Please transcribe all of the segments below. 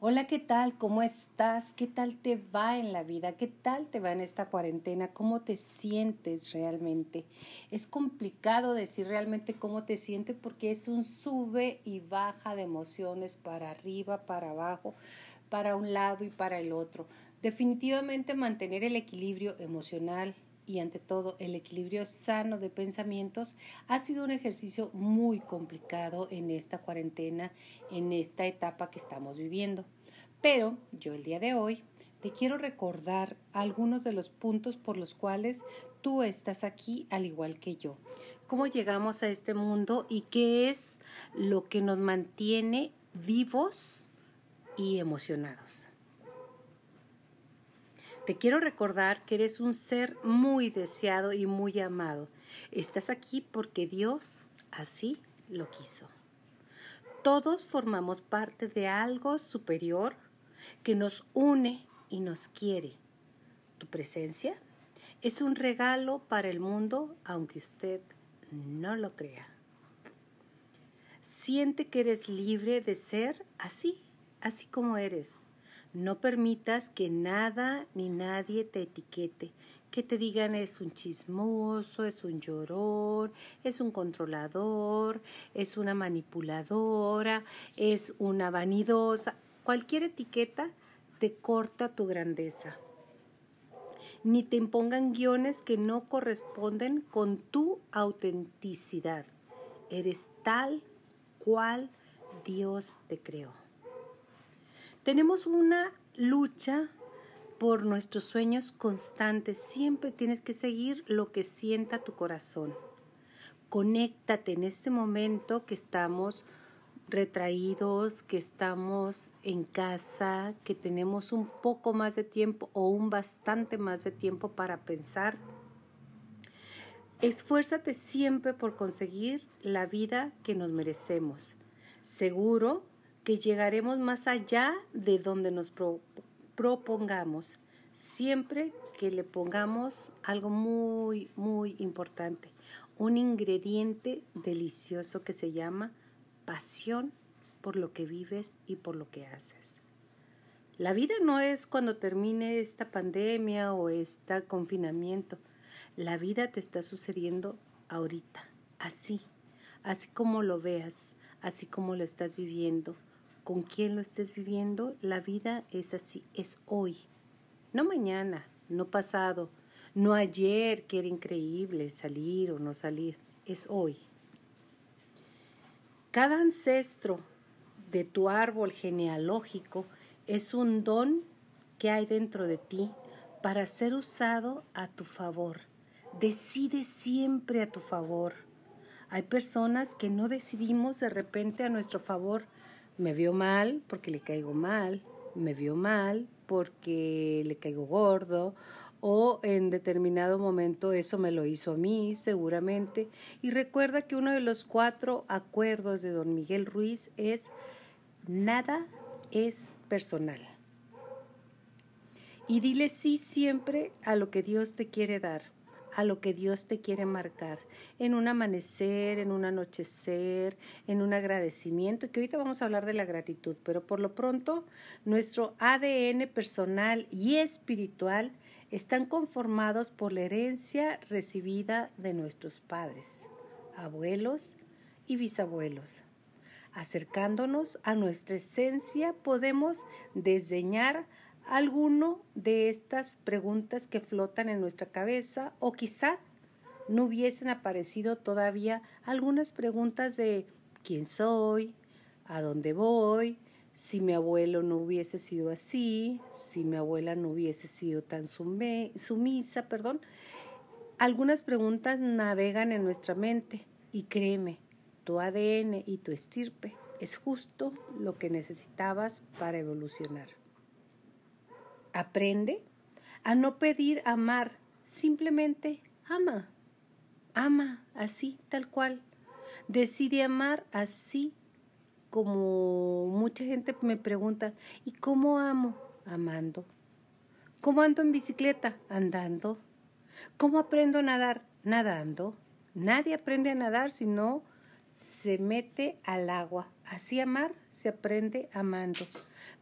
Hola, ¿qué tal? ¿Cómo estás? ¿Qué tal te va en la vida? ¿Qué tal te va en esta cuarentena? ¿Cómo te sientes realmente? Es complicado decir realmente cómo te sientes porque es un sube y baja de emociones para arriba, para abajo, para un lado y para el otro. Definitivamente mantener el equilibrio emocional, y ante todo el equilibrio sano de pensamientos ha sido un ejercicio muy complicado en esta cuarentena, en esta etapa que estamos viviendo. Pero yo el día de hoy te quiero recordar algunos de los puntos por los cuales tú estás aquí al igual que yo. Cómo llegamos a este mundo y qué es lo que nos mantiene vivos y emocionados. Te quiero recordar que eres un ser muy deseado y muy amado. Estás aquí porque Dios así lo quiso. Todos formamos parte de algo superior que nos une y nos quiere. Tu presencia es un regalo para el mundo, aunque usted no lo crea. Siente que eres libre de ser así, así como eres no permitas que nada ni nadie te etiquete, que te digan es un chismoso, es un llorón, es un controlador, es una manipuladora, es una vanidosa. Cualquier etiqueta te corta tu grandeza. Ni te impongan guiones que no corresponden con tu autenticidad. Eres tal cual Dios te creó. Tenemos una lucha por nuestros sueños constantes. Siempre tienes que seguir lo que sienta tu corazón. Conéctate en este momento que estamos retraídos, que estamos en casa, que tenemos un poco más de tiempo o un bastante más de tiempo para pensar. Esfuérzate siempre por conseguir la vida que nos merecemos. Seguro que llegaremos más allá de donde nos propongamos, siempre que le pongamos algo muy, muy importante, un ingrediente delicioso que se llama pasión por lo que vives y por lo que haces. La vida no es cuando termine esta pandemia o este confinamiento. La vida te está sucediendo ahorita, así, así como lo veas, así como lo estás viviendo, con quién lo estés viviendo, la vida es así, es hoy, no mañana, no pasado, no ayer que era increíble salir o no salir, es hoy. Cada ancestro de tu árbol genealógico es un don que hay dentro de ti para ser usado a tu favor. Decide siempre a tu favor. Hay personas que no decidimos de repente a nuestro favor me vio mal porque le caigo mal, me vio mal porque le caigo gordo o en determinado momento eso me lo hizo a mí seguramente. Y recuerda que uno de los cuatro acuerdos de don Miguel Ruiz es nada es personal. Y dile sí siempre a lo que Dios te quiere dar a lo que Dios te quiere marcar, en un amanecer, en un anochecer, en un agradecimiento, que ahorita vamos a hablar de la gratitud, pero por lo pronto nuestro ADN personal y espiritual están conformados por la herencia recibida de nuestros padres, abuelos y bisabuelos. Acercándonos a nuestra esencia podemos desdeñar alguno de estas preguntas que flotan en nuestra cabeza o quizás no hubiesen aparecido todavía algunas preguntas de quién soy, a dónde voy, si mi abuelo no hubiese sido así, si mi abuela no hubiese sido tan sumisa, perdón. Algunas preguntas navegan en nuestra mente y créeme, tu ADN y tu estirpe es justo lo que necesitabas para evolucionar. Aprende a no pedir amar, simplemente ama. Ama así, tal cual. Decide amar así como mucha gente me pregunta, ¿y cómo amo? Amando. ¿Cómo ando en bicicleta? Andando. ¿Cómo aprendo a nadar? Nadando. Nadie aprende a nadar si no se mete al agua. Así amar se aprende amando.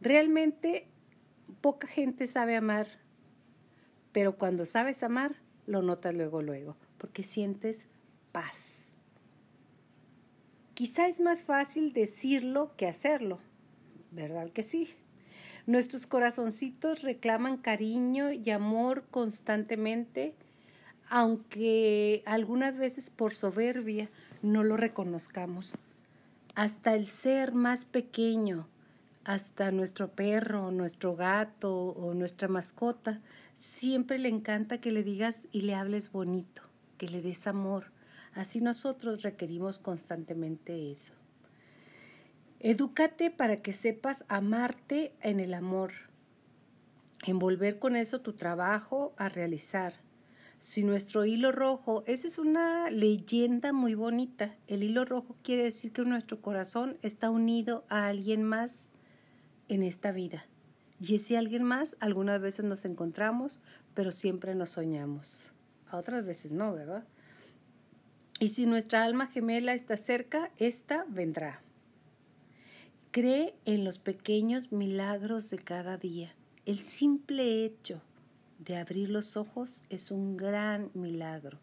Realmente poca gente sabe amar, pero cuando sabes amar, lo notas luego, luego, porque sientes paz. Quizá es más fácil decirlo que hacerlo, ¿verdad que sí? Nuestros corazoncitos reclaman cariño y amor constantemente, aunque algunas veces por soberbia no lo reconozcamos. Hasta el ser más pequeño, hasta nuestro perro, nuestro gato o nuestra mascota, siempre le encanta que le digas y le hables bonito, que le des amor. Así nosotros requerimos constantemente eso. Edúcate para que sepas amarte en el amor, envolver con eso tu trabajo a realizar. Si nuestro hilo rojo, esa es una leyenda muy bonita. El hilo rojo quiere decir que nuestro corazón está unido a alguien más en esta vida. Y ese alguien más, algunas veces nos encontramos, pero siempre nos soñamos. A otras veces no, ¿verdad? Y si nuestra alma gemela está cerca, ésta vendrá. Cree en los pequeños milagros de cada día. El simple hecho de abrir los ojos es un gran milagro.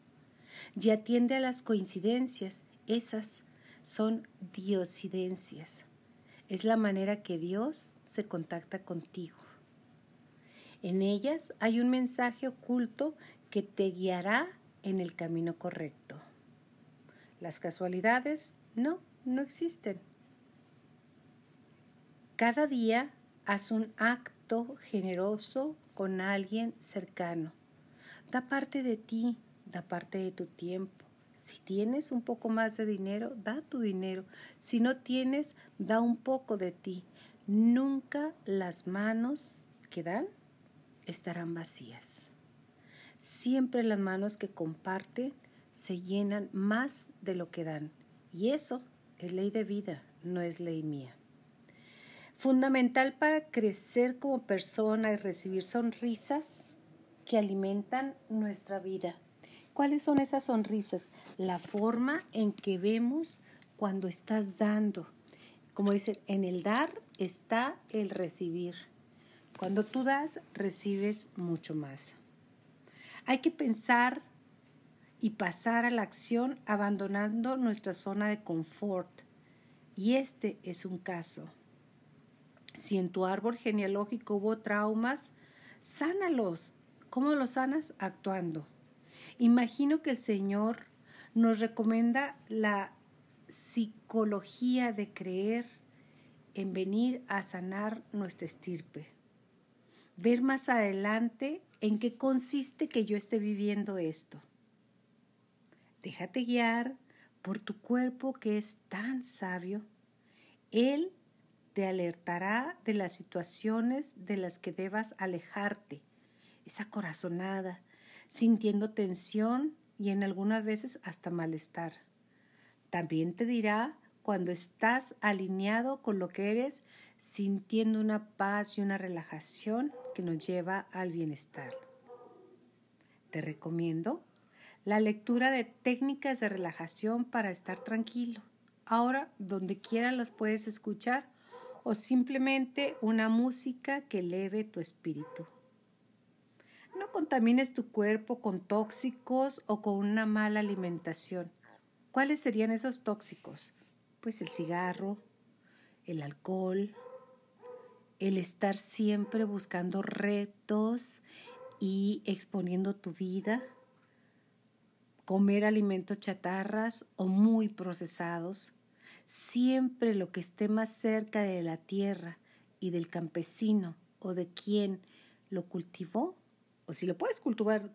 Y atiende a las coincidencias. Esas son diosidencias. Es la manera que Dios se contacta contigo. En ellas hay un mensaje oculto que te guiará en el camino correcto. Las casualidades no, no existen. Cada día haz un acto generoso con alguien cercano. Da parte de ti, da parte de tu tiempo si tienes un poco más de dinero, da tu dinero. Si no tienes, da un poco de ti. Nunca las manos que dan estarán vacías. Siempre las manos que comparten se llenan más de lo que dan. Y eso es ley de vida, no es ley mía. Fundamental para crecer como persona y recibir sonrisas que alimentan nuestra vida. ¿Cuáles son esas sonrisas? La forma en que vemos cuando estás dando. Como dicen, en el dar está el recibir. Cuando tú das, recibes mucho más. Hay que pensar y pasar a la acción abandonando nuestra zona de confort. Y este es un caso. Si en tu árbol genealógico hubo traumas, sánalos. ¿Cómo los sanas? Actuando. Imagino que el Señor nos recomienda la psicología de creer en venir a sanar nuestra estirpe. Ver más adelante en qué consiste que yo esté viviendo esto. Déjate guiar por tu cuerpo que es tan sabio. Él te alertará de las situaciones de las que debas alejarte. Esa corazonada, sintiendo tensión y en algunas veces hasta malestar. También te dirá cuando estás alineado con lo que eres, sintiendo una paz y una relajación que nos lleva al bienestar. Te recomiendo la lectura de técnicas de relajación para estar tranquilo. Ahora, donde quiera las puedes escuchar o simplemente una música que eleve tu espíritu. No contamines tu cuerpo con tóxicos o con una mala alimentación. ¿Cuáles serían esos tóxicos? Pues el cigarro, el alcohol, el estar siempre buscando retos y exponiendo tu vida, comer alimentos chatarras o muy procesados, siempre lo que esté más cerca de la tierra y del campesino o de quien lo cultivó o si lo puedes cultivar,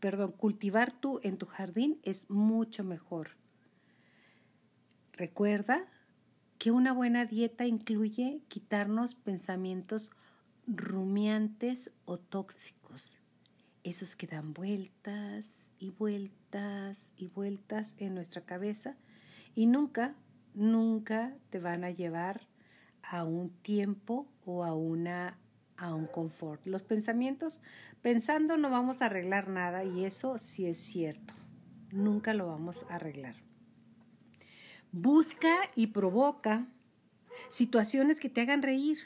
perdón, cultivar tú en tu jardín es mucho mejor. Recuerda que una buena dieta incluye quitarnos pensamientos rumiantes o tóxicos, esos que dan vueltas y vueltas y vueltas en nuestra cabeza y nunca, nunca te van a llevar a un tiempo o a una a un confort. Los pensamientos, pensando no vamos a arreglar nada y eso sí es cierto. Nunca lo vamos a arreglar. Busca y provoca situaciones que te hagan reír.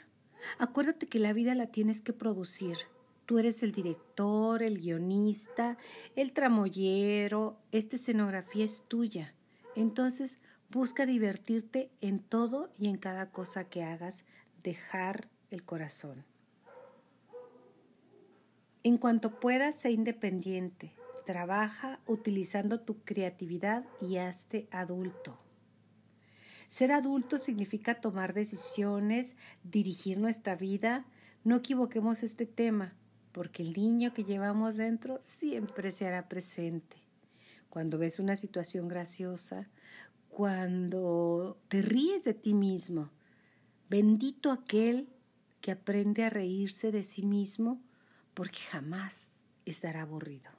Acuérdate que la vida la tienes que producir. Tú eres el director, el guionista, el tramoyero, esta escenografía es tuya. Entonces, busca divertirte en todo y en cada cosa que hagas, dejar el corazón. En cuanto puedas, sé independiente. Trabaja utilizando tu creatividad y hazte adulto. Ser adulto significa tomar decisiones, dirigir nuestra vida. No equivoquemos este tema, porque el niño que llevamos dentro siempre se hará presente. Cuando ves una situación graciosa, cuando te ríes de ti mismo, bendito aquel que aprende a reírse de sí mismo, porque jamás estará aburrido.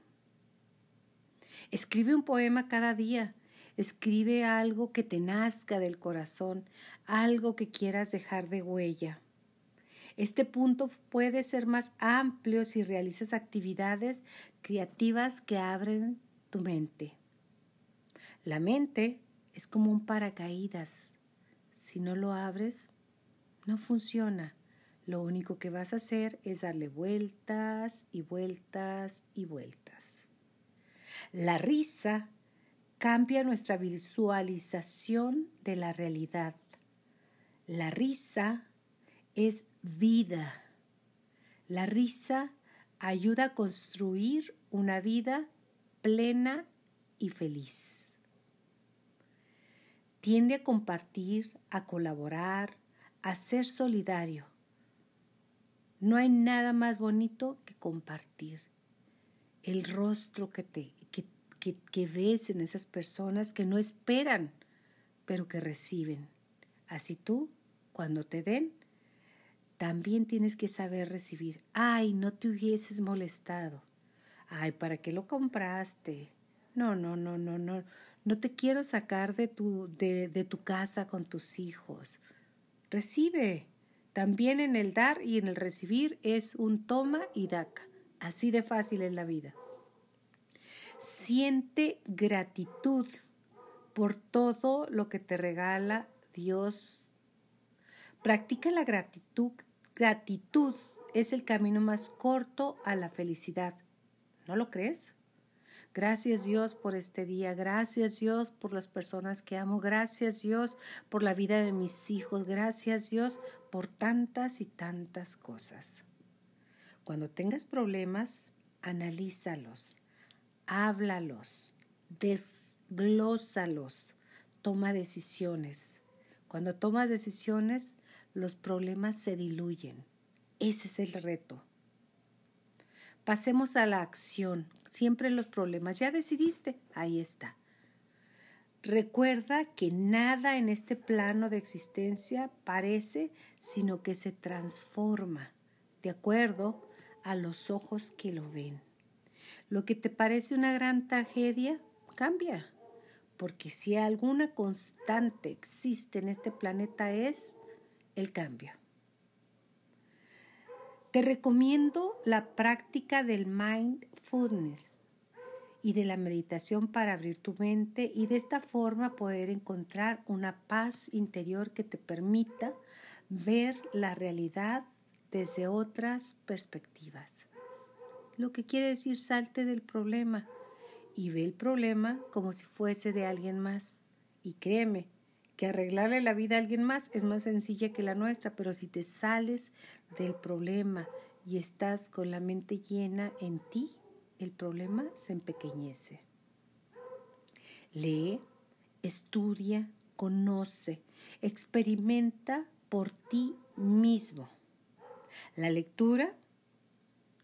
Escribe un poema cada día, escribe algo que te nazca del corazón, algo que quieras dejar de huella. Este punto puede ser más amplio si realizas actividades creativas que abren tu mente. La mente es como un paracaídas. Si no lo abres, no funciona. Lo único que vas a hacer es darle vueltas y vueltas y vueltas. La risa cambia nuestra visualización de la realidad. La risa es vida. La risa ayuda a construir una vida plena y feliz. Tiende a compartir, a colaborar, a ser solidario. No hay nada más bonito que compartir. El rostro que, te, que, que ves en esas personas que no esperan, pero que reciben. Así tú, cuando te den, también tienes que saber recibir. Ay, no te hubieses molestado. Ay, ¿para qué lo compraste? No, no, no, no, no. No te quiero sacar de tu, de, de tu casa con tus hijos. Recibe. También en el dar y en el recibir es un toma y daca. Así de fácil es la vida. Siente gratitud por todo lo que te regala Dios. Practica la gratitud gratitud es el camino más corto a la felicidad. ¿No lo crees? Gracias Dios por este día, gracias Dios por las personas que amo, gracias Dios por la vida de mis hijos, gracias Dios por tantas y tantas cosas. Cuando tengas problemas, analízalos, háblalos, desglósalos, toma decisiones. Cuando tomas decisiones, los problemas se diluyen. Ese es el reto. Pasemos a la acción. Siempre los problemas. Ya decidiste. Ahí está. Recuerda que nada en este plano de existencia parece, sino que se transforma de acuerdo a los ojos que lo ven. Lo que te parece una gran tragedia, cambia. Porque si alguna constante existe en este planeta es el cambio. Te recomiendo la práctica del mindfulness y de la meditación para abrir tu mente y de esta forma poder encontrar una paz interior que te permita ver la realidad desde otras perspectivas. Lo que quiere decir salte del problema y ve el problema como si fuese de alguien más. Y créeme, que arreglarle la vida a alguien más es más sencilla que la nuestra, pero si te sales del problema y estás con la mente llena en ti, el problema se empequeñece. Lee, estudia, conoce, experimenta por ti mismo. La lectura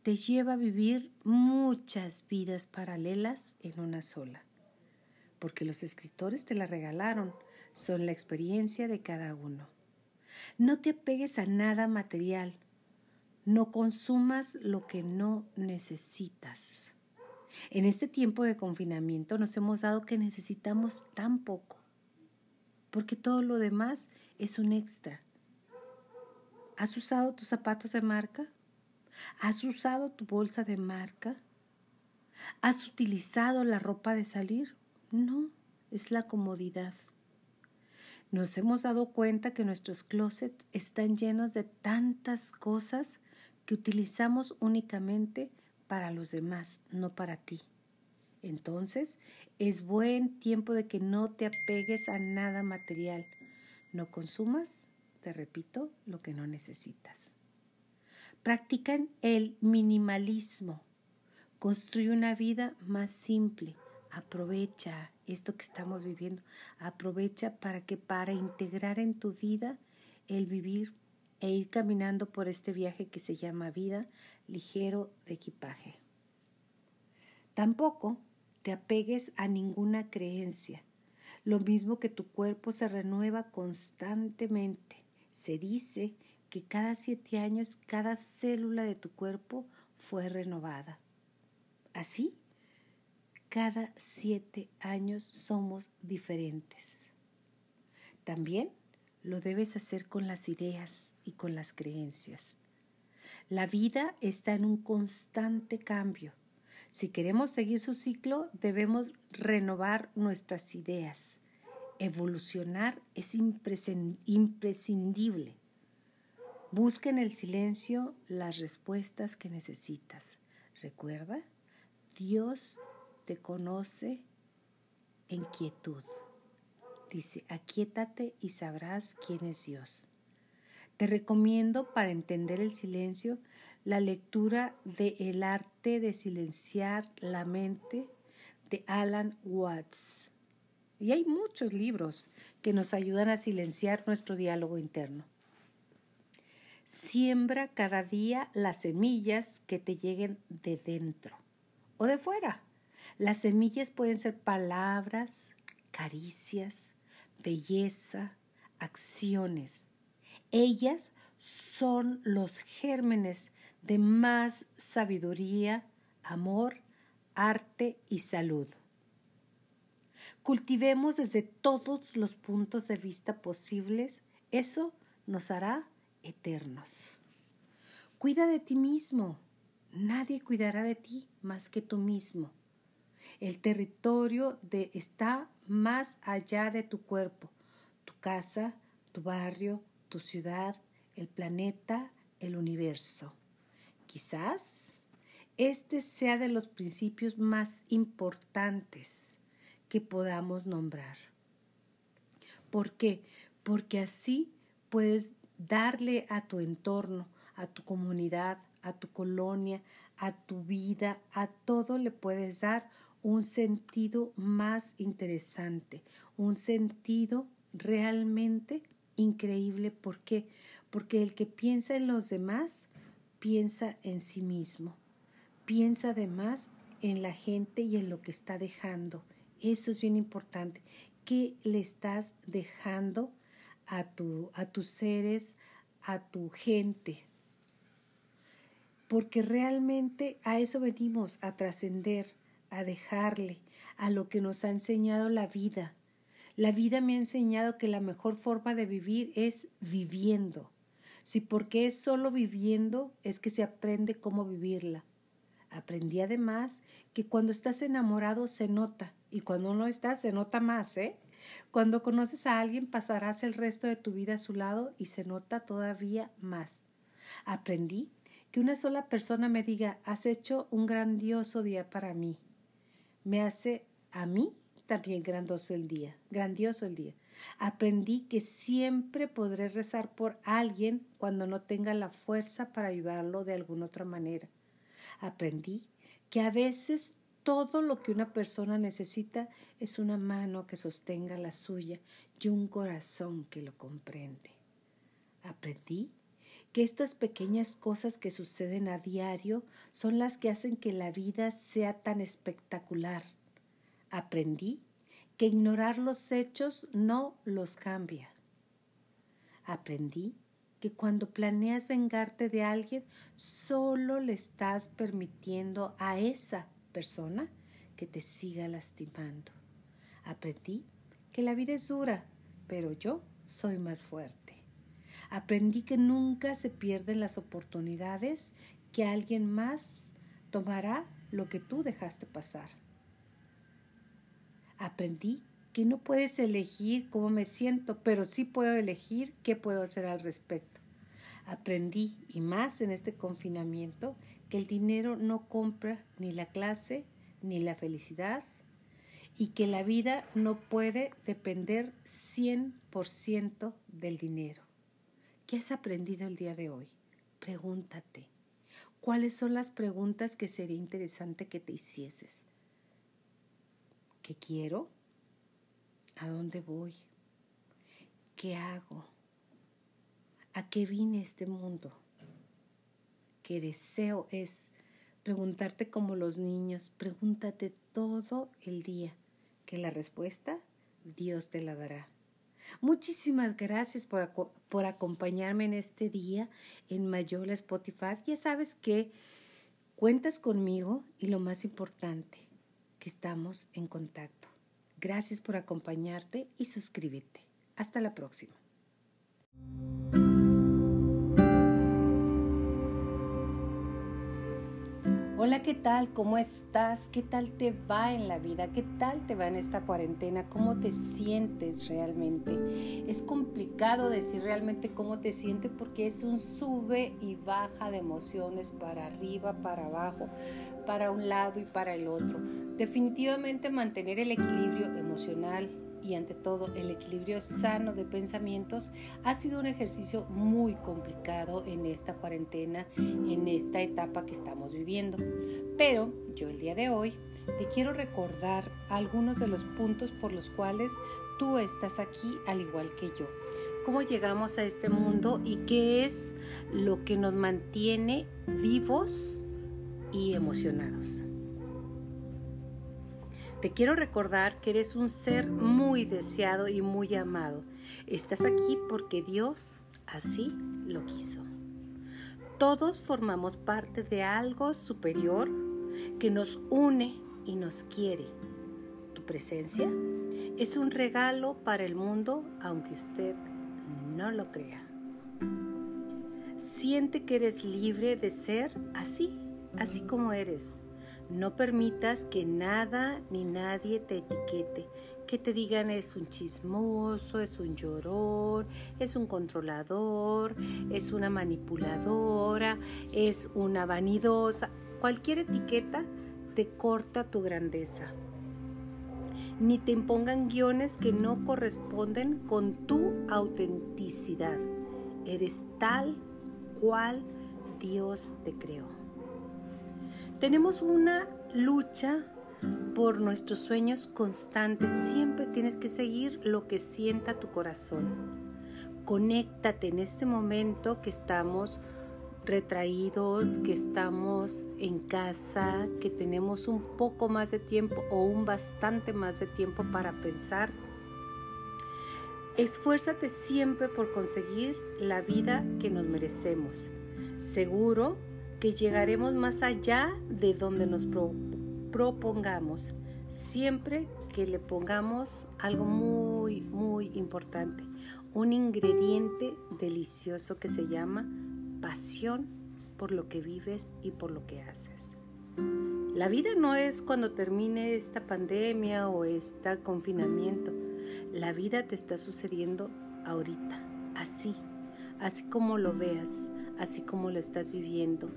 te lleva a vivir muchas vidas paralelas en una sola, porque los escritores te la regalaron son la experiencia de cada uno. No te apegues a nada material. No consumas lo que no necesitas. En este tiempo de confinamiento nos hemos dado que necesitamos tan poco, porque todo lo demás es un extra. ¿Has usado tus zapatos de marca? ¿Has usado tu bolsa de marca? ¿Has utilizado la ropa de salir? No, es la comodidad. Nos hemos dado cuenta que nuestros closets están llenos de tantas cosas que utilizamos únicamente para los demás, no para ti. Entonces, es buen tiempo de que no te apegues a nada material. No consumas, te repito, lo que no necesitas. Practican el minimalismo. Construye una vida más simple. Aprovecha esto que estamos viviendo. Aprovecha para que para integrar en tu vida el vivir e ir caminando por este viaje que se llama vida ligero de equipaje. Tampoco te apegues a ninguna creencia. Lo mismo que tu cuerpo se renueva constantemente. Se dice que cada siete años cada célula de tu cuerpo fue renovada. Así cada siete años somos diferentes. También lo debes hacer con las ideas y con las creencias. La vida está en un constante cambio. Si queremos seguir su ciclo, debemos renovar nuestras ideas. Evolucionar es imprescindible. Busca en el silencio las respuestas que necesitas. Recuerda, Dios te conoce en quietud. Dice, aquietate y sabrás quién es Dios. Te recomiendo para entender el silencio la lectura de El arte de silenciar la mente de Alan Watts. Y hay muchos libros que nos ayudan a silenciar nuestro diálogo interno. Siembra cada día las semillas que te lleguen de dentro o de fuera. Las semillas pueden ser palabras, caricias, belleza, acciones. Ellas son los gérmenes de más sabiduría, amor, arte y salud. Cultivemos desde todos los puntos de vista posibles, eso nos hará eternos. Cuida de ti mismo, nadie cuidará de ti más que tú mismo. El territorio de, está más allá de tu cuerpo, tu casa, tu barrio, tu ciudad, el planeta, el universo. Quizás este sea de los principios más importantes que podamos nombrar. ¿Por qué? Porque así puedes darle a tu entorno, a tu comunidad, a tu colonia, a tu vida, a todo le puedes dar un sentido más interesante, un sentido realmente increíble. ¿Por qué? Porque el que piensa en los demás, piensa en sí mismo. Piensa además en la gente y en lo que está dejando. Eso es bien importante. ¿Qué le estás dejando a, tu, a tus seres, a tu gente? Porque realmente a eso venimos, a trascender, a dejarle a lo que nos ha enseñado la vida. La vida me ha enseñado que la mejor forma de vivir es viviendo. Si porque es solo viviendo es que se aprende cómo vivirla. Aprendí además que cuando estás enamorado se nota y cuando no estás se nota más, ¿eh? Cuando conoces a alguien pasarás el resto de tu vida a su lado y se nota todavía más. Aprendí que una sola persona me diga, has hecho un grandioso día para mí me hace a mí también grandioso el día, grandioso el día. Aprendí que siempre podré rezar por alguien cuando no tenga la fuerza para ayudarlo de alguna otra manera. Aprendí que a veces todo lo que una persona necesita es una mano que sostenga la suya y un corazón que lo comprende. Aprendí que estas pequeñas cosas que suceden a diario son las que hacen que la vida sea tan espectacular. Aprendí que ignorar los hechos no los cambia. Aprendí que cuando planeas vengarte de alguien, solo le estás permitiendo a esa persona que te siga lastimando. Aprendí que la vida es dura, pero yo soy más fuerte. Aprendí que nunca se pierden las oportunidades, que alguien más tomará lo que tú dejaste pasar. Aprendí que no puedes elegir cómo me siento, pero sí puedo elegir qué puedo hacer al respecto. Aprendí, y más en este confinamiento, que el dinero no compra ni la clase ni la felicidad y que la vida no puede depender 100% del dinero. ¿Qué has aprendido el día de hoy? Pregúntate. ¿Cuáles son las preguntas que sería interesante que te hicieses? ¿Qué quiero? ¿A dónde voy? ¿Qué hago? ¿A qué vine este mundo? ¿Qué deseo es preguntarte como los niños? Pregúntate todo el día, que la respuesta Dios te la dará. Muchísimas gracias por, por acompañarme en este día en Mayola Spotify. Ya sabes que cuentas conmigo y lo más importante, que estamos en contacto. Gracias por acompañarte y suscríbete. Hasta la próxima. Hola, ¿qué tal? ¿Cómo estás? ¿Qué tal te va en la vida? ¿Qué tal te va en esta cuarentena? ¿Cómo te sientes realmente? Es complicado decir realmente cómo te sientes porque es un sube y baja de emociones para arriba, para abajo, para un lado y para el otro. Definitivamente mantener el equilibrio emocional, y ante todo el equilibrio sano de pensamientos ha sido un ejercicio muy complicado en esta cuarentena, en esta etapa que estamos viviendo. Pero yo el día de hoy te quiero recordar algunos de los puntos por los cuales tú estás aquí al igual que yo. Cómo llegamos a este mundo y qué es lo que nos mantiene vivos y emocionados. Te quiero recordar que eres un ser muy deseado y muy amado. Estás aquí porque Dios así lo quiso. Todos formamos parte de algo superior que nos une y nos quiere. Tu presencia es un regalo para el mundo, aunque usted no lo crea. Siente que eres libre de ser así, así como eres no permitas que nada ni nadie te etiquete, que te digan es un chismoso, es un llorón, es un controlador, es una manipuladora, es una vanidosa. Cualquier etiqueta te corta tu grandeza. Ni te impongan guiones que no corresponden con tu autenticidad. Eres tal cual Dios te creó. Tenemos una lucha por nuestros sueños constantes. Siempre tienes que seguir lo que sienta tu corazón. Conéctate en este momento que estamos retraídos, que estamos en casa, que tenemos un poco más de tiempo o un bastante más de tiempo para pensar. Esfuérzate siempre por conseguir la vida que nos merecemos. Seguro que llegaremos más allá de donde nos propongamos, siempre que le pongamos algo muy, muy importante, un ingrediente delicioso que se llama pasión por lo que vives y por lo que haces. La vida no es cuando termine esta pandemia o este confinamiento. La vida te está sucediendo ahorita, así, así como lo veas, así como lo estás viviendo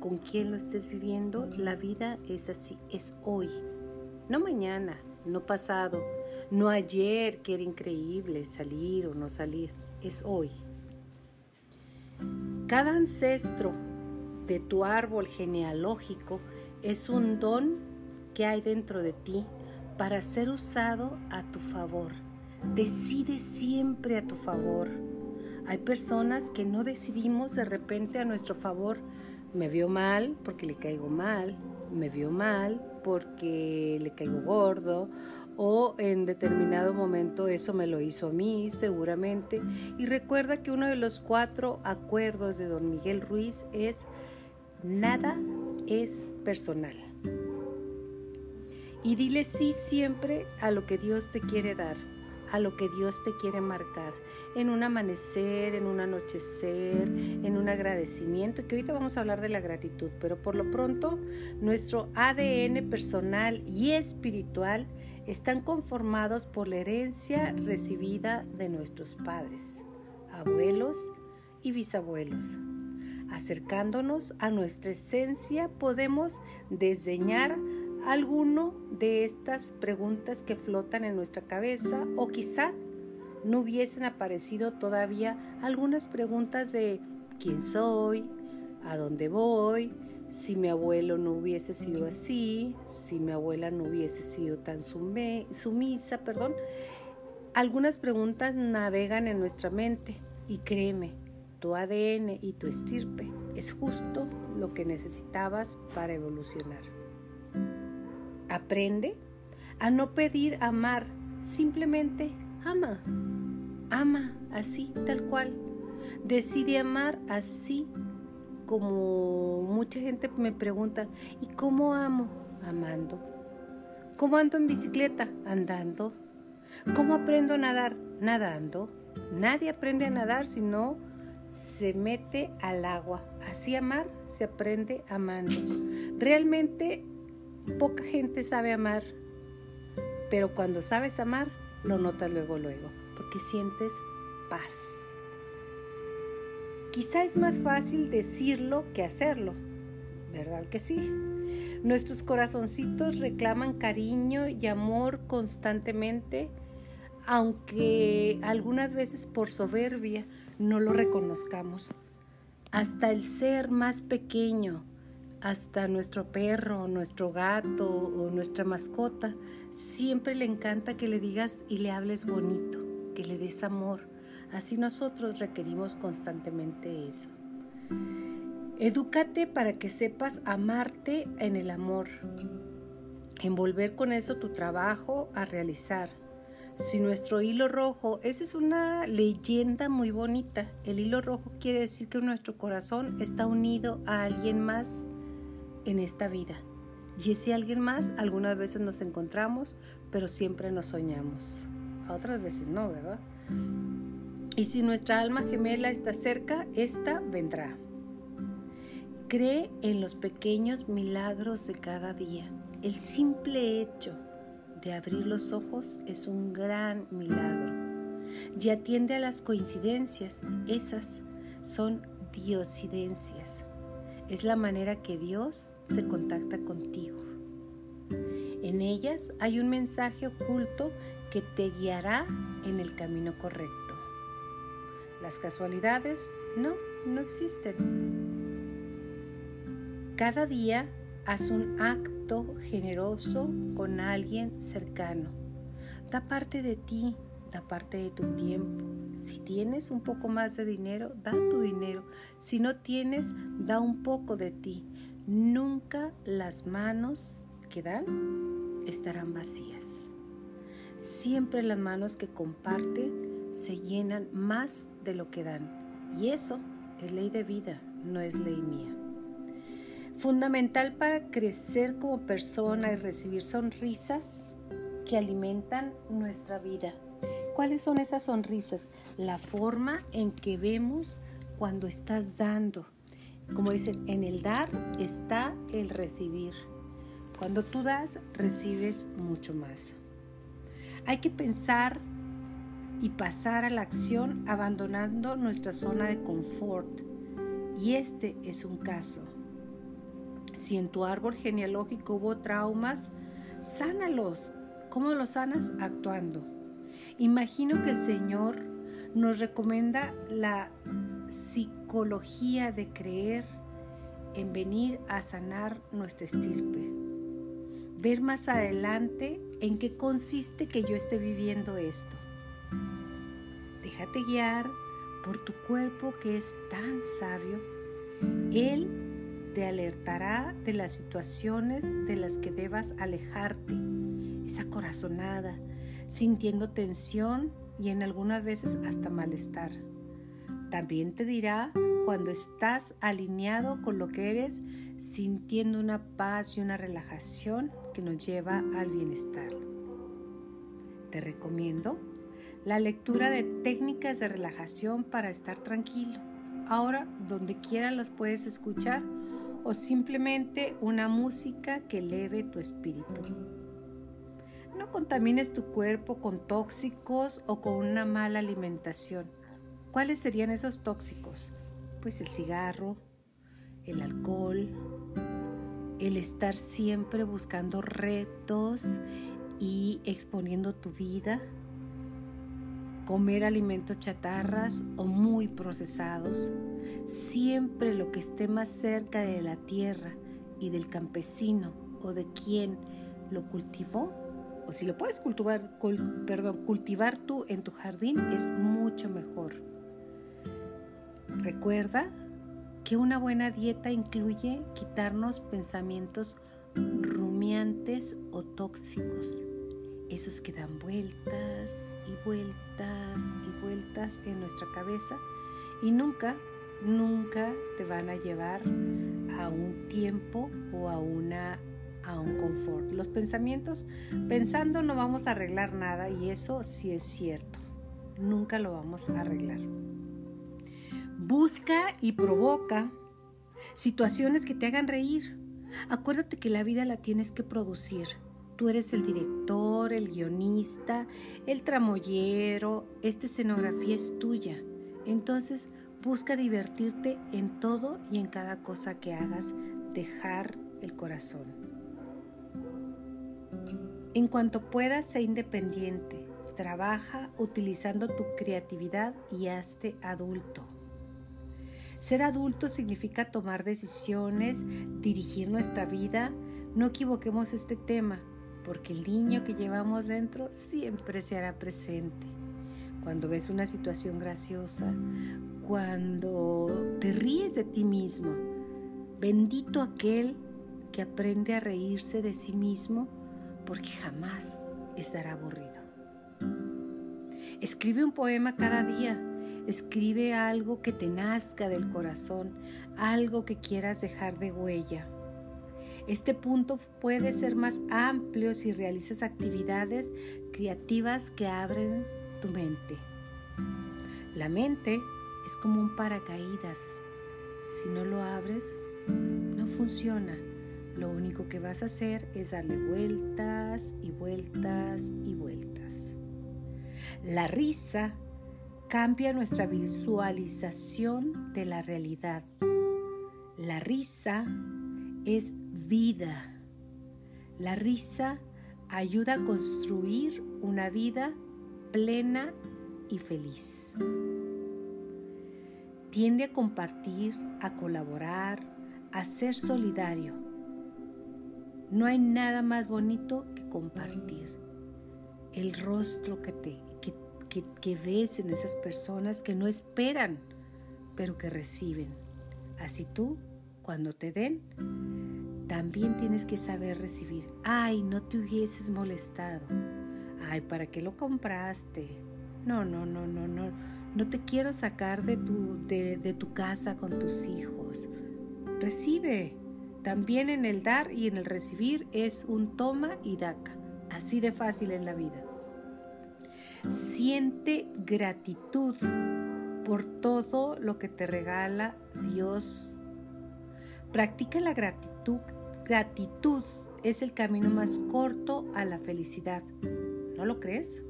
con quién lo estés viviendo, la vida es así, es hoy, no mañana, no pasado, no ayer que era increíble salir o no salir, es hoy. Cada ancestro de tu árbol genealógico es un don que hay dentro de ti para ser usado a tu favor. Decide siempre a tu favor. Hay personas que no decidimos de repente a nuestro favor me vio mal porque le caigo mal, me vio mal porque le caigo gordo o en determinado momento eso me lo hizo a mí seguramente. Y recuerda que uno de los cuatro acuerdos de don Miguel Ruiz es nada es personal. Y dile sí siempre a lo que Dios te quiere dar, a lo que Dios te quiere marcar, en un amanecer, en un anochecer, en un agradecimiento, que ahorita vamos a hablar de la gratitud, pero por lo pronto nuestro ADN personal y espiritual están conformados por la herencia recibida de nuestros padres, abuelos y bisabuelos. Acercándonos a nuestra esencia podemos desdeñar alguno de estas preguntas que flotan en nuestra cabeza o quizás no hubiesen aparecido todavía algunas preguntas de quién soy, a dónde voy, si mi abuelo no hubiese sido así, si mi abuela no hubiese sido tan sumisa, perdón. Algunas preguntas navegan en nuestra mente y créeme, tu ADN y tu estirpe es justo lo que necesitabas para evolucionar. Aprende a no pedir amar, simplemente ama. Ama así, tal cual. Decide amar así como mucha gente me pregunta, ¿y cómo amo? Amando. ¿Cómo ando en bicicleta? Andando. ¿Cómo aprendo a nadar? Nadando. Nadie aprende a nadar si no se mete al agua. Así amar se aprende amando. Realmente poca gente sabe amar, pero cuando sabes amar, lo notas luego, luego, porque sientes paz. Quizá es más fácil decirlo que hacerlo, ¿verdad que sí? Nuestros corazoncitos reclaman cariño y amor constantemente, aunque algunas veces por soberbia no lo reconozcamos. Hasta el ser más pequeño, hasta nuestro perro, nuestro gato o nuestra mascota, siempre le encanta que le digas y le hables bonito, que le des amor. Así nosotros requerimos constantemente eso. Edúcate para que sepas amarte en el amor, envolver con eso tu trabajo a realizar si nuestro hilo rojo, esa es una leyenda muy bonita. El hilo rojo quiere decir que nuestro corazón está unido a alguien más en esta vida. Y ese alguien más, algunas veces nos encontramos, pero siempre nos soñamos. Otras veces no, ¿verdad? Y si nuestra alma gemela está cerca, esta vendrá. Cree en los pequeños milagros de cada día. El simple hecho de abrir los ojos es un gran milagro. Y atiende a las coincidencias, esas son diosidencias. Es la manera que Dios se contacta contigo. En ellas hay un mensaje oculto que te guiará en el camino correcto. Las casualidades no, no existen. Cada día haz un acto generoso con alguien cercano. Da parte de ti, da parte de tu tiempo. Si tienes un poco más de dinero, da tu dinero. Si no tienes, da un poco de ti. Nunca las manos que dan estarán vacías. Siempre las manos que comparten se llenan más de lo que dan. Y eso es ley de vida, no es ley mía. Fundamental para crecer como persona y recibir sonrisas que alimentan nuestra vida. ¿Cuáles son esas sonrisas? La forma en que vemos cuando estás dando. Como dicen, en el dar está el recibir. Cuando tú das, recibes mucho más. Hay que pensar y pasar a la acción abandonando nuestra zona de confort. Y este es un caso. Si en tu árbol genealógico hubo traumas, sánalos. ¿Cómo los sanas? Actuando. Imagino que el Señor nos recomienda la psicología de creer en venir a sanar nuestra estirpe. Ver más adelante en qué consiste que yo esté viviendo esto. Déjate guiar por tu cuerpo que es tan sabio. Él te alertará de las situaciones de las que debas alejarte, esa corazonada, sintiendo tensión y en algunas veces hasta malestar. También te dirá cuando estás alineado con lo que eres, sintiendo una paz y una relajación que nos lleva al bienestar. Te recomiendo la lectura de técnicas de relajación para estar tranquilo. Ahora, donde quiera las puedes escuchar o simplemente una música que eleve tu espíritu. No contamines tu cuerpo con tóxicos o con una mala alimentación. ¿Cuáles serían esos tóxicos? Pues el cigarro, el alcohol, el estar siempre buscando retos y exponiendo tu vida, comer alimentos chatarras o muy procesados, siempre lo que esté más cerca de la tierra y del campesino o de quien lo cultivó, o si lo puedes cultivar, perdón, cultivar tú en tu jardín es mucho mejor. Recuerda que una buena dieta incluye quitarnos pensamientos rumiantes o tóxicos, esos que dan vueltas y vueltas y vueltas en nuestra cabeza y nunca, nunca te van a llevar a un tiempo o a una a un confort. Los pensamientos, pensando no vamos a arreglar nada y eso sí es cierto. Nunca lo vamos a arreglar. Busca y provoca situaciones que te hagan reír. Acuérdate que la vida la tienes que producir. Tú eres el director, el guionista, el tramoyero. Esta escenografía es tuya. Entonces, busca divertirte en todo y en cada cosa que hagas. Dejar el corazón. En cuanto puedas, sé independiente. Trabaja utilizando tu creatividad y hazte adulto. Ser adulto significa tomar decisiones, dirigir nuestra vida. No equivoquemos este tema, porque el niño que llevamos dentro siempre se hará presente. Cuando ves una situación graciosa, cuando te ríes de ti mismo, bendito aquel que aprende a reírse de sí mismo porque jamás estará aburrido. Escribe un poema cada día Escribe algo que te nazca del corazón, algo que quieras dejar de huella. Este punto puede ser más amplio si realizas actividades creativas que abren tu mente. La mente es como un paracaídas. Si no lo abres, no funciona. Lo único que vas a hacer es darle vueltas y vueltas y vueltas. La risa cambia nuestra visualización de la realidad. La risa es vida. La risa ayuda a construir una vida plena y feliz. Tiende a compartir, a colaborar, a ser solidario. No hay nada más bonito que compartir. El rostro que te que, ves en esas personas que no esperan, pero que reciben. Así tú, cuando te den, también tienes que saber recibir. Ay, no te hubieses molestado. Ay, ¿para qué lo compraste? No, no, no, no, no. No te quiero sacar de tu, de, de tu casa con tus hijos. Recibe. También en el dar y en el recibir es un toma y daca. Así de fácil es la vida. Siente gratitud por todo lo que te regala Dios. Practica la gratitud. Gratitud es el camino más corto a la felicidad. ¿No lo crees?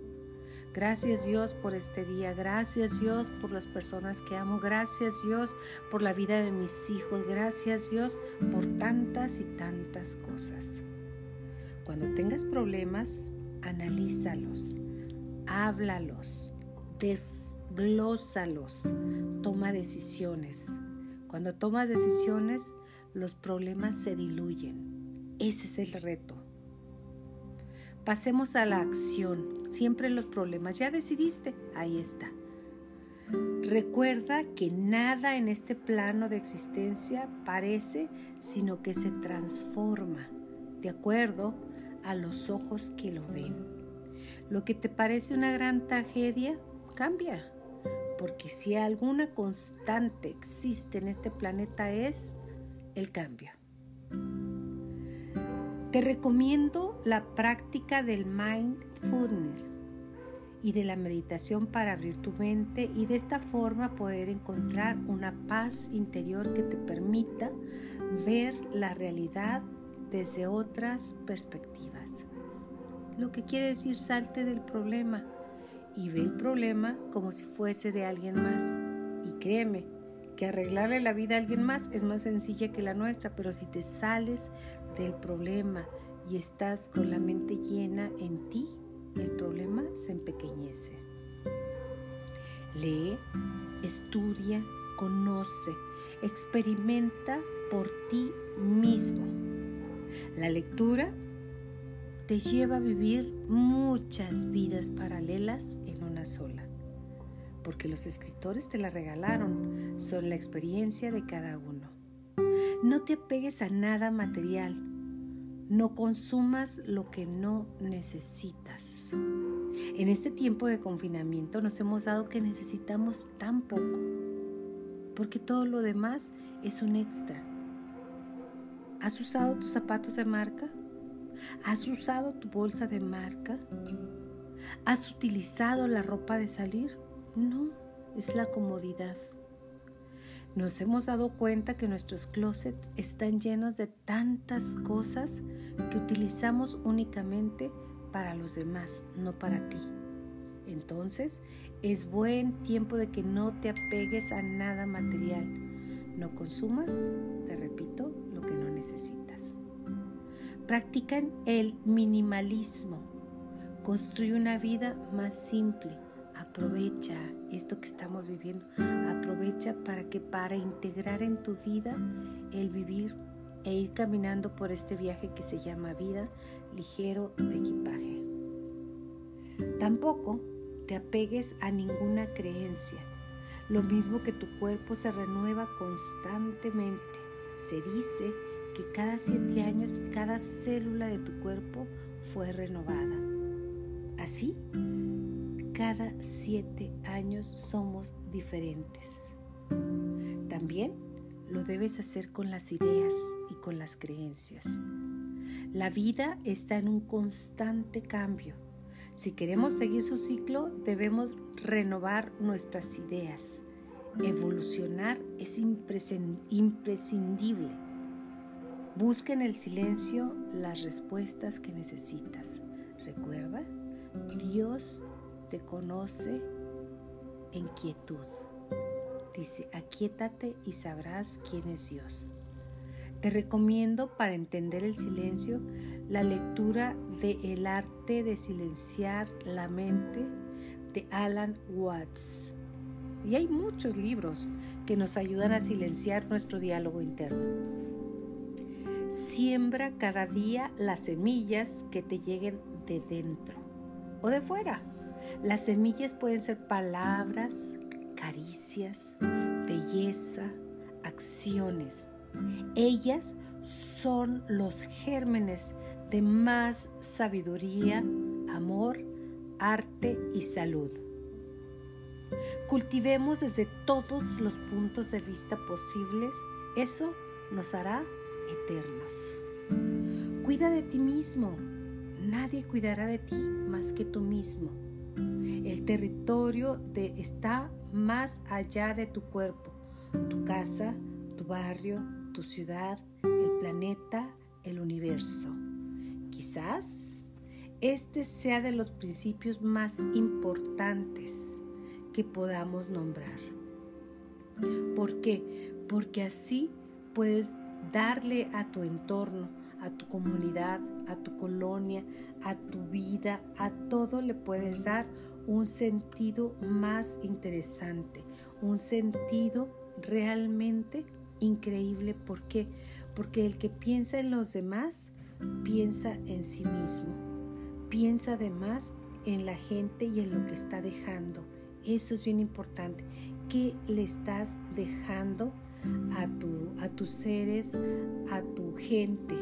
Gracias Dios por este día, gracias Dios por las personas que amo, gracias Dios por la vida de mis hijos, gracias Dios por tantas y tantas cosas. Cuando tengas problemas, analízalos, háblalos, desglósalos, toma decisiones. Cuando tomas decisiones, los problemas se diluyen. Ese es el reto. Pasemos a la acción. Siempre los problemas. Ya decidiste. Ahí está. Recuerda que nada en este plano de existencia parece, sino que se transforma de acuerdo a los ojos que lo ven. Lo que te parece una gran tragedia cambia, porque si alguna constante existe en este planeta es el cambio. Te recomiendo la práctica del mindfulness y de la meditación para abrir tu mente y de esta forma poder encontrar una paz interior que te permita ver la realidad desde otras perspectivas. Lo que quiere decir salte del problema y ve el problema como si fuese de alguien más. Y créeme que arreglarle la vida a alguien más es más sencilla que la nuestra, pero si te sales del problema y estás con la mente llena en ti, el problema se empequeñece. Lee, estudia, conoce, experimenta por ti mismo. La lectura te lleva a vivir muchas vidas paralelas en una sola, porque los escritores te la regalaron, son la experiencia de cada uno. No te apegues a nada material, no consumas lo que no necesitas. En este tiempo de confinamiento nos hemos dado que necesitamos tan poco, porque todo lo demás es un extra. ¿Has usado tus zapatos de marca? ¿Has usado tu bolsa de marca? ¿Has utilizado la ropa de salir? No, es la comodidad. Nos hemos dado cuenta que nuestros closets están llenos de tantas cosas que utilizamos únicamente para los demás, no para ti. Entonces, es buen tiempo de que no te apegues a nada material. No consumas, te repito, lo que no necesitas. Practican el minimalismo. Construye una vida más simple aprovecha esto que estamos viviendo, aprovecha para que para integrar en tu vida el vivir e ir caminando por este viaje que se llama vida ligero de equipaje. Tampoco te apegues a ninguna creencia, lo mismo que tu cuerpo se renueva constantemente. Se dice que cada siete años cada célula de tu cuerpo fue renovada. Así, cada siete años somos diferentes. También lo debes hacer con las ideas y con las creencias. La vida está en un constante cambio. Si queremos seguir su ciclo, debemos renovar nuestras ideas. Evolucionar es imprescindible. Busca en el silencio las respuestas que necesitas. Recuerda, Dios te conoce en quietud. Dice, aquietate y sabrás quién es Dios. Te recomiendo para entender el silencio la lectura de El arte de silenciar la mente de Alan Watts. Y hay muchos libros que nos ayudan a silenciar nuestro diálogo interno. Siembra cada día las semillas que te lleguen de dentro o de fuera. Las semillas pueden ser palabras, caricias, belleza, acciones. Ellas son los gérmenes de más sabiduría, amor, arte y salud. Cultivemos desde todos los puntos de vista posibles, eso nos hará eternos. Cuida de ti mismo, nadie cuidará de ti más que tú mismo. El territorio de, está más allá de tu cuerpo, tu casa, tu barrio, tu ciudad, el planeta, el universo. Quizás este sea de los principios más importantes que podamos nombrar. ¿Por qué? Porque así puedes darle a tu entorno, a tu comunidad, a tu colonia, a tu vida, a todo le puedes dar un sentido más interesante, un sentido realmente increíble. ¿Por qué? Porque el que piensa en los demás, piensa en sí mismo. Piensa además en la gente y en lo que está dejando. Eso es bien importante. ¿Qué le estás dejando a, tu, a tus seres, a tu gente?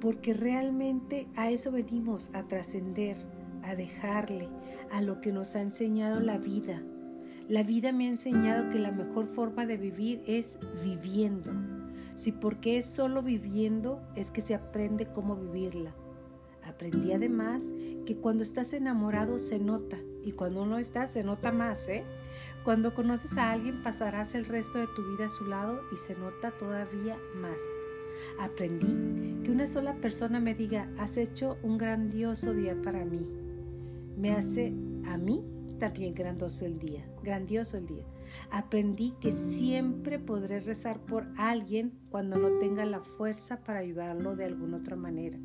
Porque realmente a eso venimos, a trascender a dejarle a lo que nos ha enseñado la vida. La vida me ha enseñado que la mejor forma de vivir es viviendo. Si porque es solo viviendo es que se aprende cómo vivirla. Aprendí además que cuando estás enamorado se nota y cuando no estás se nota más, ¿eh? Cuando conoces a alguien pasarás el resto de tu vida a su lado y se nota todavía más. Aprendí que una sola persona me diga, has hecho un grandioso día para mí. Me hace a mí también grandioso el día, grandioso el día. Aprendí que siempre podré rezar por alguien cuando no tenga la fuerza para ayudarlo de alguna otra manera.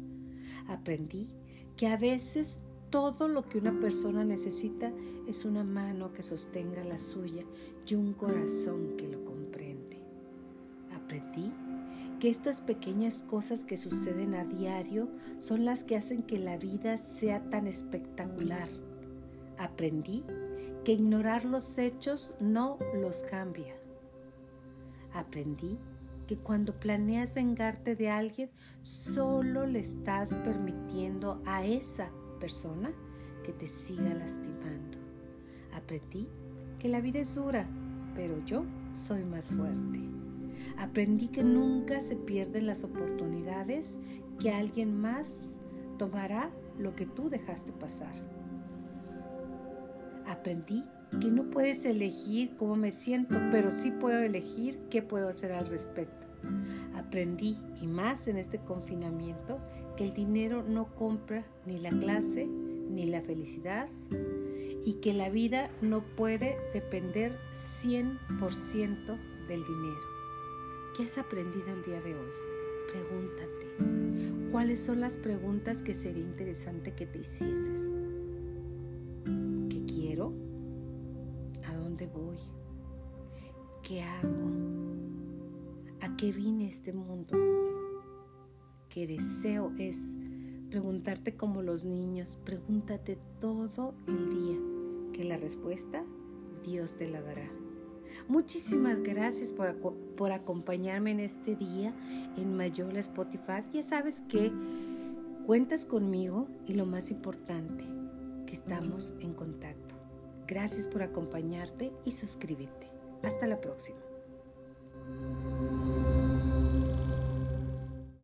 Aprendí que a veces todo lo que una persona necesita es una mano que sostenga la suya y un corazón que lo comprende. Aprendí que estas pequeñas cosas que suceden a diario son las que hacen que la vida sea tan espectacular. Aprendí que ignorar los hechos no los cambia. Aprendí que cuando planeas vengarte de alguien, solo le estás permitiendo a esa persona que te siga lastimando. Aprendí que la vida es dura, pero yo soy más fuerte. Aprendí que nunca se pierden las oportunidades, que alguien más tomará lo que tú dejaste pasar. Aprendí que no puedes elegir cómo me siento, pero sí puedo elegir qué puedo hacer al respecto. Aprendí, y más en este confinamiento, que el dinero no compra ni la clase ni la felicidad y que la vida no puede depender 100% del dinero. ¿Qué has aprendido el día de hoy? Pregúntate, ¿cuáles son las preguntas que sería interesante que te hicieses? Voy? ¿Qué hago? ¿A qué vine este mundo? ¿Qué deseo es preguntarte como los niños? Pregúntate todo el día, que la respuesta Dios te la dará. Muchísimas gracias por, por, acompañarme en este día en Mayola Spotify. Ya sabes que cuentas conmigo y lo más importante, que estamos en contacto. Gracias por acompañarte y suscríbete. Hasta la próxima.